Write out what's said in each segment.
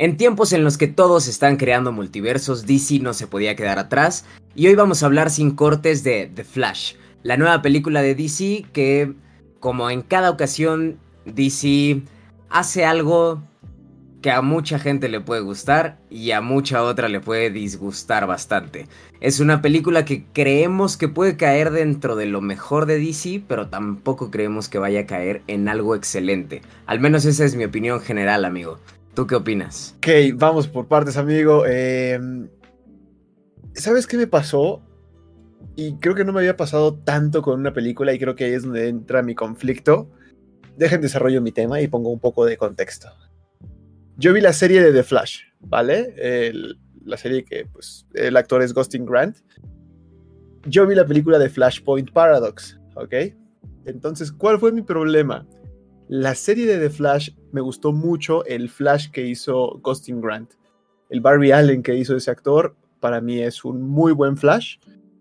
En tiempos en los que todos están creando multiversos, DC no se podía quedar atrás y hoy vamos a hablar sin cortes de The Flash, la nueva película de DC que, como en cada ocasión, DC hace algo que a mucha gente le puede gustar y a mucha otra le puede disgustar bastante. Es una película que creemos que puede caer dentro de lo mejor de DC, pero tampoco creemos que vaya a caer en algo excelente. Al menos esa es mi opinión general, amigo. ¿Tú qué opinas? Ok, vamos por partes, amigo. Em, ¿Sabes qué me pasó? Y creo que no me había pasado tanto con una película y creo que ahí es donde entra mi conflicto. Dejen desarrollo mi tema y pongo un poco de contexto. Yo vi la serie de The Flash, ¿vale? la serie que pues el actor es Gustin Grant. Yo vi la película de Flashpoint Paradox, ¿ok? Entonces, ¿cuál fue mi problema? La serie de The Flash me gustó mucho el Flash que hizo Gustin Grant. El Barry Allen que hizo ese actor, para mí es un muy buen Flash.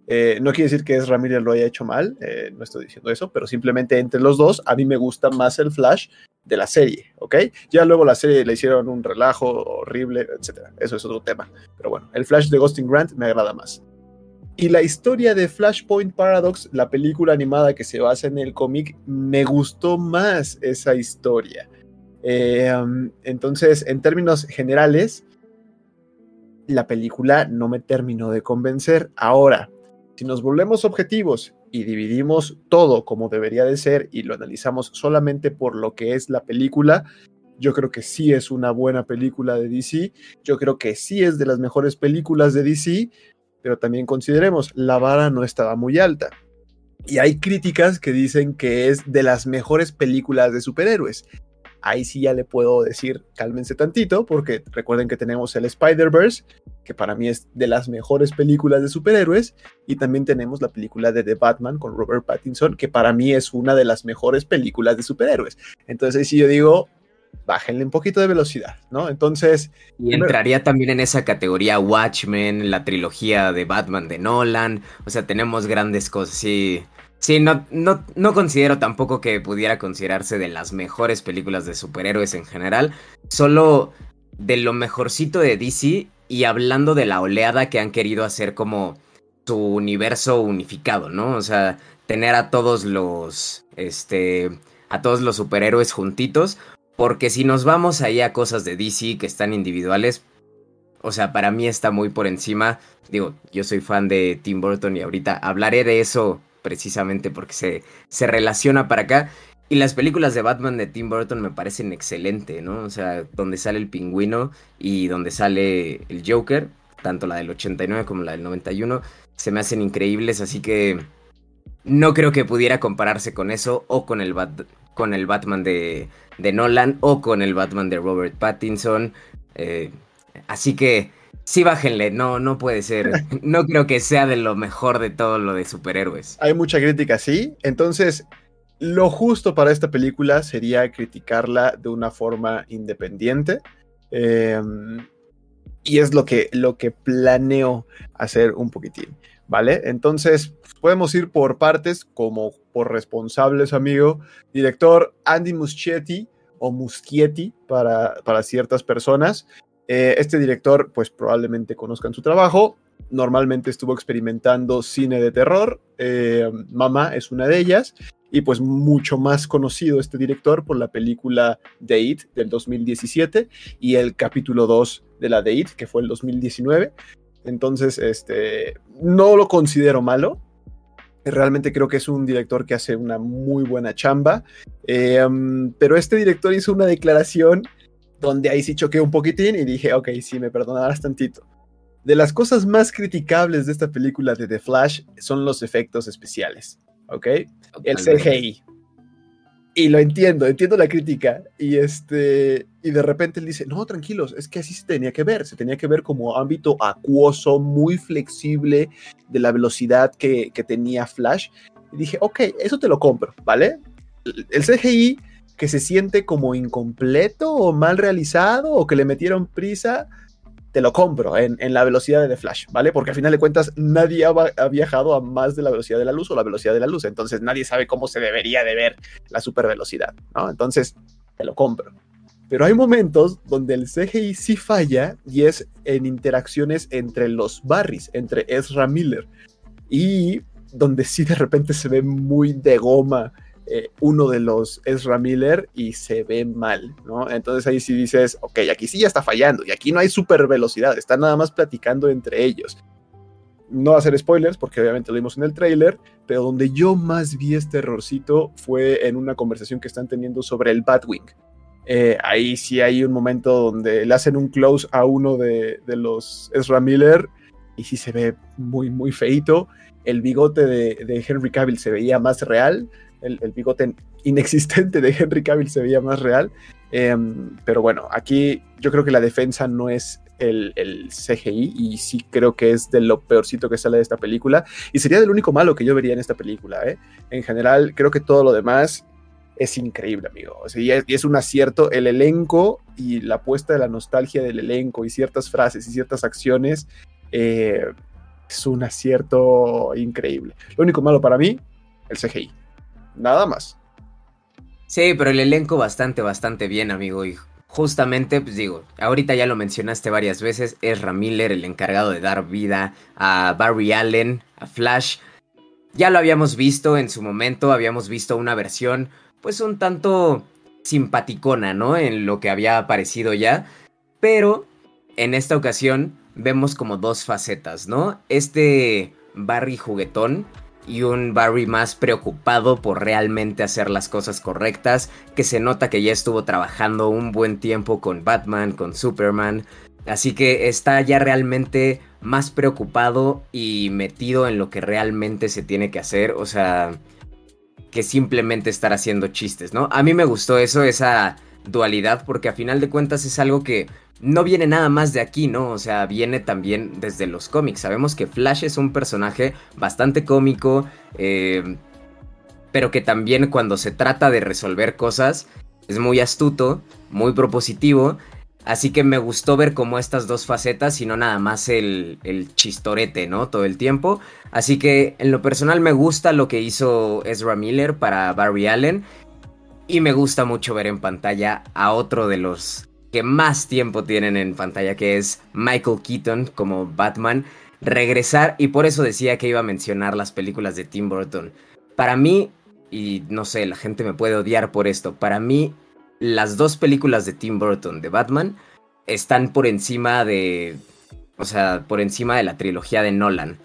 Eh, no quiere decir que es Ramírez lo haya hecho mal, eh, no estoy diciendo eso, pero simplemente entre los dos, a mí me gusta más el Flash de la serie, ¿ok? Ya luego la serie le hicieron un relajo horrible, etc. Eso es otro tema. Pero bueno, el Flash de Gustin Grant me agrada más. Y la historia de Flashpoint Paradox, la película animada que se basa en el cómic, me gustó más esa historia. Eh, um, entonces, en términos generales, la película no me terminó de convencer. Ahora, si nos volvemos objetivos y dividimos todo como debería de ser y lo analizamos solamente por lo que es la película, yo creo que sí es una buena película de DC, yo creo que sí es de las mejores películas de DC, pero también consideremos, la vara no estaba muy alta. Y hay críticas que dicen que es de las mejores películas de superhéroes. Ahí sí ya le puedo decir, cálmense tantito, porque recuerden que tenemos el Spider-Verse, que para mí es de las mejores películas de superhéroes, y también tenemos la película de The Batman con Robert Pattinson, que para mí es una de las mejores películas de superhéroes. Entonces sí yo digo, bájenle un poquito de velocidad, ¿no? Entonces... Y entraría también en esa categoría Watchmen, la trilogía de Batman de Nolan, o sea, tenemos grandes cosas, sí. Sí, no, no, no considero tampoco que pudiera considerarse de las mejores películas de superhéroes en general, solo de lo mejorcito de DC y hablando de la oleada que han querido hacer como su universo unificado, ¿no? O sea, tener a todos los, este, a todos los superhéroes juntitos, porque si nos vamos ahí a cosas de DC que están individuales, o sea, para mí está muy por encima. Digo, yo soy fan de Tim Burton y ahorita hablaré de eso precisamente porque se, se relaciona para acá. Y las películas de Batman de Tim Burton me parecen excelentes, ¿no? O sea, donde sale el pingüino y donde sale el Joker, tanto la del 89 como la del 91, se me hacen increíbles, así que no creo que pudiera compararse con eso o con el, con el Batman de, de Nolan o con el Batman de Robert Pattinson. Eh, así que sí bájenle, no, no puede ser. No creo que sea de lo mejor de todo lo de superhéroes. Hay mucha crítica, sí. Entonces, lo justo para esta película sería criticarla de una forma independiente. Em, y es lo que, lo que planeo hacer un poquitín, ¿vale? Entonces, podemos ir por partes, como por responsables, amigo. Director Andy Muschietti o Muschietti para, para ciertas personas. Eh, este director, pues probablemente conozcan su trabajo. Normalmente estuvo experimentando cine de terror. Eh, Mamá es una de ellas. Y pues mucho más conocido este director por la película The It del 2017 y el capítulo 2 de la The It, que fue el 2019. Entonces, este, no lo considero malo. Realmente creo que es un director que hace una muy buena chamba. Eh, um, pero este director hizo una declaración donde ahí sí choqué un poquitín y dije, ok, sí, me perdonarás tantito. De las cosas más criticables de esta película de The Flash son los efectos especiales, ¿ok? El CGI y lo entiendo, entiendo la crítica. Y este, y de repente él dice, no, tranquilos, es que así se tenía que ver, se tenía que ver como ámbito acuoso, muy flexible de la velocidad que, que tenía Flash. Y dije, ok, eso te lo compro, ¿vale? El CGI que se siente como incompleto o mal realizado o que le metieron prisa, te lo compro en, la velocidad de Flash, ¿vale? Porque al final de cuentas nadie ha, viajado a más de la velocidad de la luz o la velocidad de la luz, entonces nadie sabe cómo se debería de ver la super velocidad, ¿no? Entonces, te lo compro. Pero hay momentos donde el CGI sí falla y es en interacciones entre los Barrys, entre Ezra Miller. Y donde sí de repente se ve muy de goma eh, uno de los Ezra Miller y se ve mal, ¿no? Entonces ahí sí dices, ok, aquí sí ya está fallando y aquí no hay super velocidad, están nada más platicando entre ellos. No hacer spoilers, porque obviamente lo vimos en el trailer, pero donde yo más vi este errorcito fue en una conversación que están teniendo sobre el Batwing. Eh, ahí sí hay un momento donde le hacen un close a uno de, de los Ezra Miller y sí se ve muy, muy feito. El bigote de, de Henry Cavill se veía más real el, bigote inexistente de Henry Cavill se veía más real. Em, pero bueno, aquí yo creo que la defensa no es el, CGI y sí creo que es de lo peorcito que sale de esta película y sería del único malo que yo vería en esta película. ¿eh? En general, creo que todo lo demás es increíble, amigo. O sea, y es, un acierto el elenco y la puesta de la nostalgia del elenco y ciertas frases y ciertas acciones. Eh, es un acierto increíble. Lo único malo para mí, el CGI nada más. Sí, pero el elenco bastante, bastante bien, amigo. Y justamente, pues digo, ahorita ya lo mencionaste varias veces, es Miller el encargado de dar vida a Barry Allen, a Flash. Ya lo habíamos visto en su momento, habíamos visto una versión, pues un tanto simpaticona, ¿no? En lo que había aparecido ya. Pero en esta ocasión vemos como dos facetas, ¿no? Este Barry juguetón y un Barry más preocupado por realmente hacer las cosas correctas, que se nota que ya estuvo trabajando un buen tiempo con Batman, con Superman, así que está ya realmente más preocupado y metido en lo que realmente se tiene que hacer, o sea, que simplemente estar haciendo chistes, ¿no? A mí me gustó eso, esa dualidad, porque a final de cuentas es algo que no viene nada más de aquí, ¿no? O sea, viene también desde los cómics. Sabemos que Flash es un personaje bastante cómico, eh, pero que también cuando se trata de resolver cosas es muy astuto, muy propositivo. Así que me gustó ver como estas dos facetas y no nada más el, el chistorete, ¿no? Todo el tiempo. Así que en lo personal me gusta lo que hizo Ezra Miller para Barry Allen. Y me gusta mucho ver en pantalla a otro de los que más tiempo tienen en pantalla, que es Michael Keaton como Batman, regresar, y por eso decía que iba a mencionar las películas de Tim Burton. Para mí, y no sé, la gente me puede odiar por esto, para mí las dos películas de Tim Burton de Batman están por encima de, o sea, por encima de la trilogía de Nolan.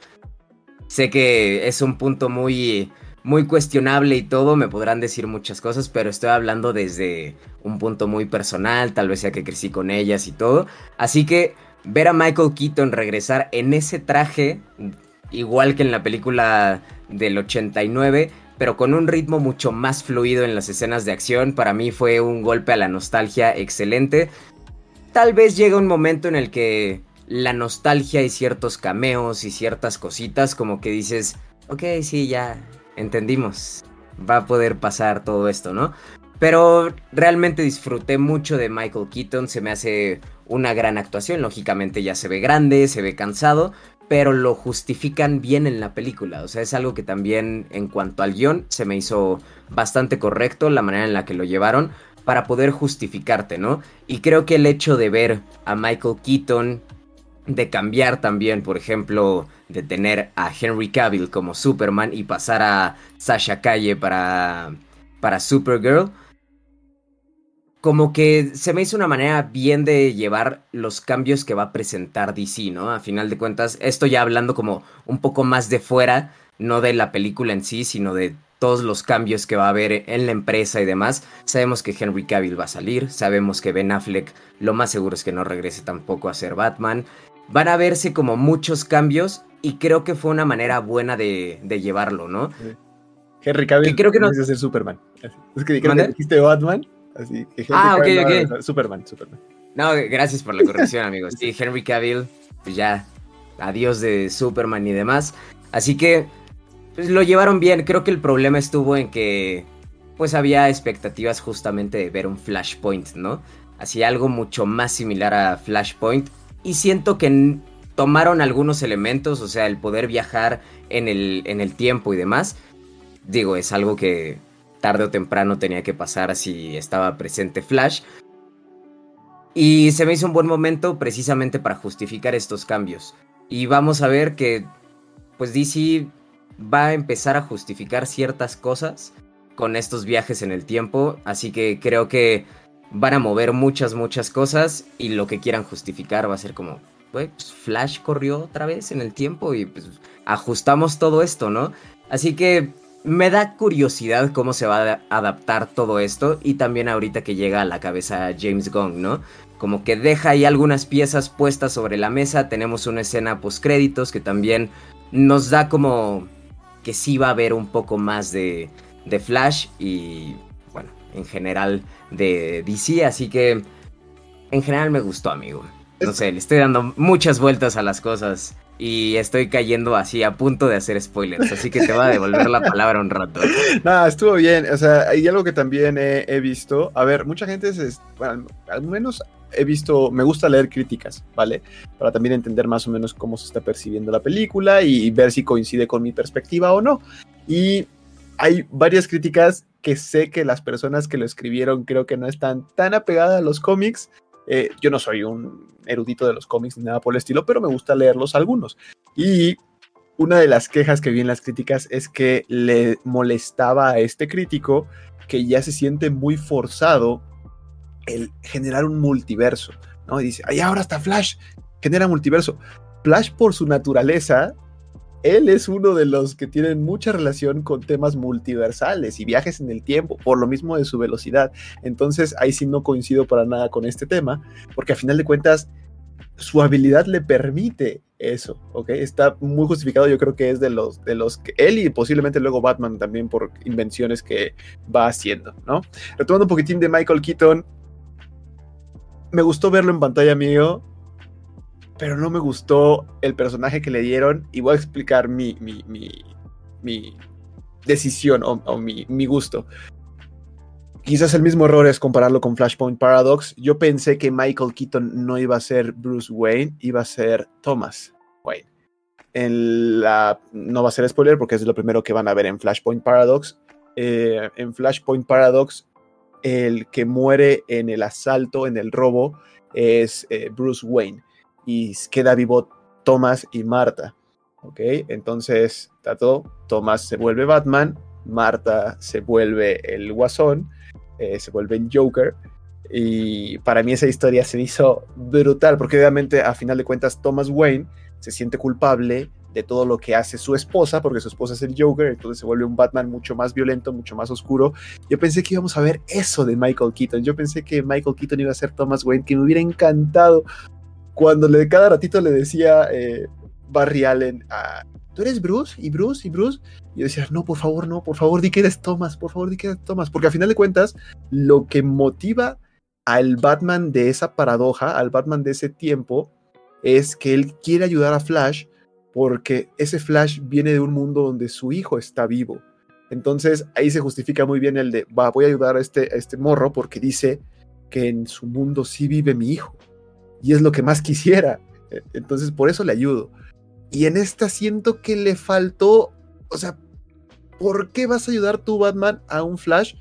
Sé que es un punto muy muy cuestionable y todo, me podrán decir muchas cosas, pero estoy hablando desde un punto muy personal, tal vez sea que crecí con ellas y todo. Así que ver a Michael Keaton regresar en ese traje, igual que en la película del 89, pero con un ritmo mucho más fluido en las escenas de acción, para mí fue un golpe a la nostalgia excelente. Tal vez llega un momento en el que la nostalgia y ciertos cameos y ciertas cositas como que dices, ok, sí, ya, entendimos, va a poder pasar todo esto, ¿no? Pero realmente disfruté mucho de Michael Keaton, se me hace una gran actuación, lógicamente ya se ve grande, se ve cansado, pero lo justifican bien en la película, o sea, es algo que también en cuanto al guion se me hizo bastante correcto la manera en la que lo llevaron para poder justificarte, ¿no? Y creo que el hecho de ver a Michael Keaton, de cambiar también, por ejemplo, de tener a Henry Cavill como Superman y pasar a Sasha Calle para, para Supergirl, como que se me hizo una manera bien de llevar los cambios que va a presentar DC, ¿no? A final de cuentas, esto ya hablando como un poco más de fuera, no de la película en sí, sino de todos los cambios que va a haber en la empresa y demás. Sabemos que Henry Cavill va a salir, sabemos que Ben Affleck lo más seguro es que no regrese tampoco a ser Batman. Van a verse como muchos cambios y creo que fue una manera buena de, llevarlo, ¿no? Henry Cavill creo que no ser Superman. Es que, creo que dijiste Batman, así que Ah, ok, ok. Superman, Superman. No, gracias por la corrección, amigos. Sí, Henry Cavill, pues ya, adiós de Superman y demás. Así que, pues lo llevaron bien. Creo que el problema estuvo en que, pues había expectativas justamente de ver un Flashpoint, ¿no? Así algo mucho más similar a Flashpoint. Y siento que tomaron algunos elementos, o sea, el poder viajar en el, en el tiempo y demás. Digo, es algo que tarde o temprano tenía que pasar si estaba presente Flash. Y se me hizo un buen momento precisamente para justificar estos cambios. Y vamos a ver que pues DC va a empezar a justificar ciertas cosas con estos viajes en el tiempo, así que creo que van a mover muchas, muchas cosas y lo que quieran justificar va a ser como, pues Flash corrió otra vez en el tiempo y pues ajustamos todo esto, ¿no? Así que me da curiosidad cómo se va a adaptar todo esto y también ahorita que llega a la cabeza James Gunn, ¿no? Como que deja ahí algunas piezas puestas sobre la mesa, tenemos una escena post créditos que también nos da como que sí va a haber un poco más de, de Flash y en general de DC, así que en general me gustó, amigo. No sé, le estoy dando muchas vueltas a las cosas y estoy cayendo así a punto de hacer spoilers, así que te voy a devolver la palabra un rato. Nada, estuvo bien, o sea, hay algo que también he, visto, a ver, mucha gente, es, bueno, al menos he visto, me gusta leer críticas, ¿vale? Para también entender más o menos cómo se está percibiendo la película y ver si coincide con mi perspectiva o no. Y hay varias críticas que sé que las personas que lo escribieron creo que no están tan apegadas a los cómics. Eh, yo no soy un erudito de los cómics ni nada por el estilo, pero me gusta leerlos algunos. Y una de las quejas que vi en las críticas es que le molestaba a este crítico que ya se siente muy forzado el generar un multiverso, ¿no? Y dice, ay, ahora está Flash, genera multiverso. Flash por su naturaleza él es uno de los que tienen mucha relación con temas multiversales y viajes en el tiempo, por lo mismo de su velocidad. Entonces ahí sí no coincido para nada con este tema, porque a final de cuentas su habilidad le permite eso, ¿ok? Está muy justificado, yo creo que es de los, de los que él y posiblemente luego Batman también por invenciones que va haciendo, ¿no? Retomando un poquitín de Michael Keaton, me gustó verlo en pantalla mío, pero no me gustó el personaje que le dieron y voy a explicar mi, mi, mi, decisión o, mi, mi, gusto. Quizás el mismo error es compararlo con Flashpoint Paradox. Yo pensé que Michael Keaton no iba a ser Bruce Wayne, iba a ser Thomas Wayne. En la, no va a ser spoiler porque es lo primero que van a ver en Flashpoint Paradox. Eh, en Flashpoint Paradox, el que muere en el asalto, en el robo, es eh, Bruce Wayne y queda vivo Thomas y Marta. ¿Ok? Entonces, Tato, Thomas se vuelve Batman, Marta se vuelve el Guasón, eh, se vuelve el Joker. Y para mí esa historia se hizo brutal, porque obviamente a final de cuentas Thomas Wayne se siente culpable de todo lo que hace su esposa, porque su esposa es el Joker, entonces se vuelve un Batman mucho más violento, mucho más oscuro. Yo pensé que íbamos a ver eso de Michael Keaton, yo pensé que Michael Keaton iba a ser Thomas Wayne, que me hubiera encantado cuando le, cada ratito le decía eh, Barry Allen, ¿tú eres Bruce? ¿Y Bruce? ¿Y Bruce? Y yo decía, no, por favor, no, por favor, di que eres Thomas, por favor, di que eres Thomas. Porque a final de cuentas, lo que motiva al Batman de esa paradoja, al Batman de ese tiempo, es que él quiere ayudar a Flash porque ese Flash viene de un mundo donde su hijo está vivo. Entonces ahí se justifica muy bien el de, va, voy a ayudar a este, a este morro porque dice que en su mundo sí vive mi hijo y es lo que más quisiera. E, entonces por eso le ayudo. Y en esta siento que le faltó, o sea, ¿por qué vas a ayudar tú, Batman, a un Flash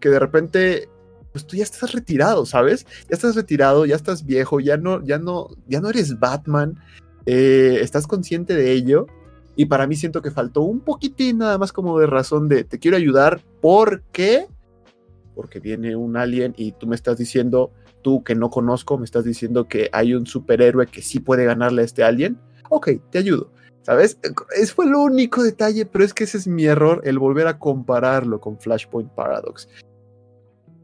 que de repente, pues tú ya estás retirado, ¿sabes? Ya estás retirado, ya estás viejo, ya no, ya no, ya no eres Batman, eh, estás consciente de ello. Y para mí siento que faltó un poquitín nada más como de razón de te quiero ayudar porque porque viene un alien y tú me estás diciendo tú que no conozco me estás diciendo que hay un superhéroe que sí puede ganarle a este alien, ok, te ayudo. ¿Sabes? Ese fue el único detalle, pero es que ese es mi error, el volver a compararlo con Flashpoint Paradox.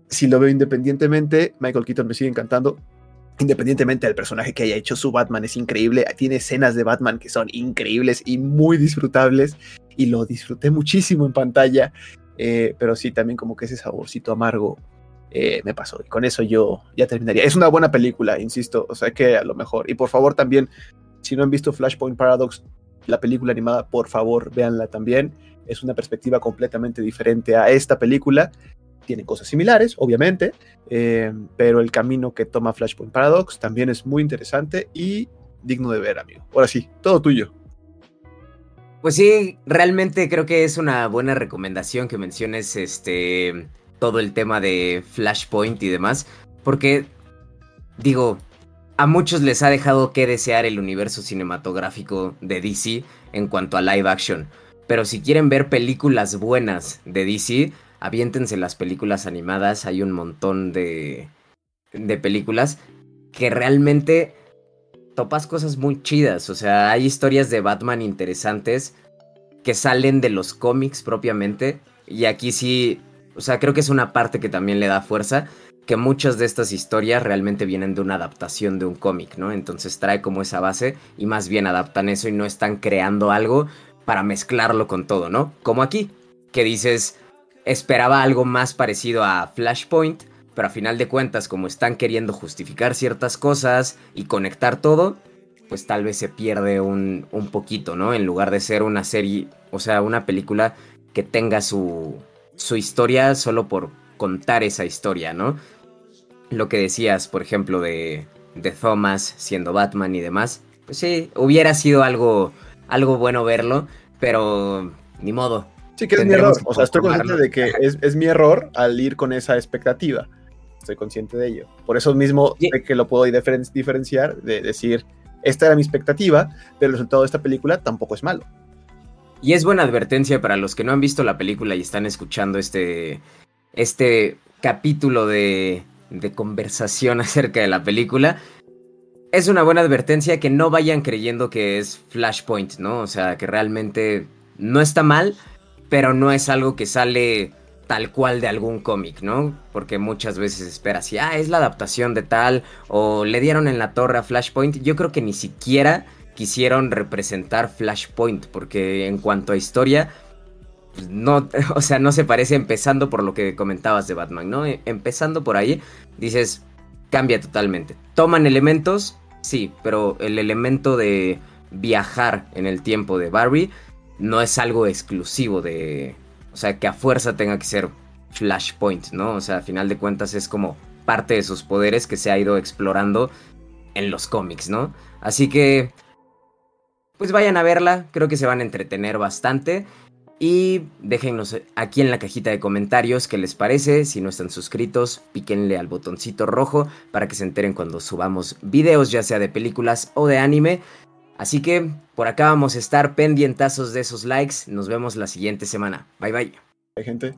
Si lo veo independientemente, Michael Keaton me sigue encantando. Independientemente del personaje que haya hecho, su Batman es increíble. Tiene escenas de Batman que son increíbles y muy disfrutables. Y lo disfruté muchísimo en pantalla. Eh, pero sí, también como que ese saborcito amargo eh, me pasó. Y con eso yo ya terminaría. Es una buena película, insisto. O sea que a lo mejor. Y por favor también, si no han visto Flashpoint Paradox, la película animada, por favor véanla también. Es una perspectiva completamente diferente a esta película. Tiene cosas similares, obviamente, eh, pero el camino que toma Flashpoint Paradox también es muy interesante y digno de ver, amigo. Ahora sí, todo tuyo. Pues sí, realmente creo que es una buena recomendación que menciones este todo el tema de Flashpoint y demás, porque digo, a muchos les ha dejado que desear el universo cinematográfico de DC en cuanto a live action. Pero si quieren ver películas buenas de DC, aviéntense las películas animadas. Hay un montón de, de películas que realmente topas cosas muy chidas. O sea, hay historias de Batman interesantes que salen de los cómics propiamente. Y aquí sí, o sea, creo que es una parte que también le da fuerza que muchas de estas historias realmente vienen de una adaptación de un cómic, ¿no? Entonces trae como esa base y más bien adaptan eso y no están creando algo para mezclarlo con todo, ¿no? Como aquí, que dices, esperaba algo más parecido a Flashpoint, pero a final de cuentas, como están queriendo justificar ciertas cosas y conectar todo, pues tal vez se pierde un, un poquito, ¿no? En lugar de ser una serie, o sea, una película que tenga su, su historia solo por contar esa historia, ¿no? lo que decías, por ejemplo, de, de Thomas siendo Batman y demás, pues sí, hubiera sido algo, algo bueno verlo, pero ni modo. Sí, que es mi error. O sea, estoy consciente de que es, mi error al ir con esa expectativa. Estoy consciente de ello. Por eso mismo sé que lo puedo diferenciar de decir, esta era mi expectativa, pero el resultado de esta película tampoco es malo. Y es buena advertencia para los que no han visto la película y están escuchando este, este capítulo de, de conversación acerca de la película. Es una buena advertencia que no vayan creyendo que es Flashpoint, ¿no? O sea, que realmente no está mal, pero no es algo que sale tal cual de algún cómic, ¿no? Porque muchas veces esperas, si, ah, es la adaptación de tal, o le dieron en la torre a Flashpoint. Yo creo que ni siquiera quisieron representar Flashpoint, porque en cuanto a historia, pues, no, o sea, no se parece empezando por lo que comentabas de Batman, ¿no? E, empezando por ahí, dices, cambia totalmente. Toman elementos, sí, pero el elemento de viajar en el tiempo de Barbie no es algo exclusivo de, o sea, que a fuerza tenga que ser Flashpoint, ¿no? O sea, a final de cuentas es como parte de sus poderes que se ha ido explorando en los cómics, ¿no? Así que, pues vayan a verla, creo que se van a entretener bastante. Y déjennos aquí en la cajita de comentarios qué les parece. Si no están suscritos, píquenle al botoncito rojo para que se enteren cuando subamos videos, ya sea de películas o de anime. Así que por acá vamos a estar pendientazos de esos likes. Nos vemos la siguiente semana. Bye bye. Hay gente.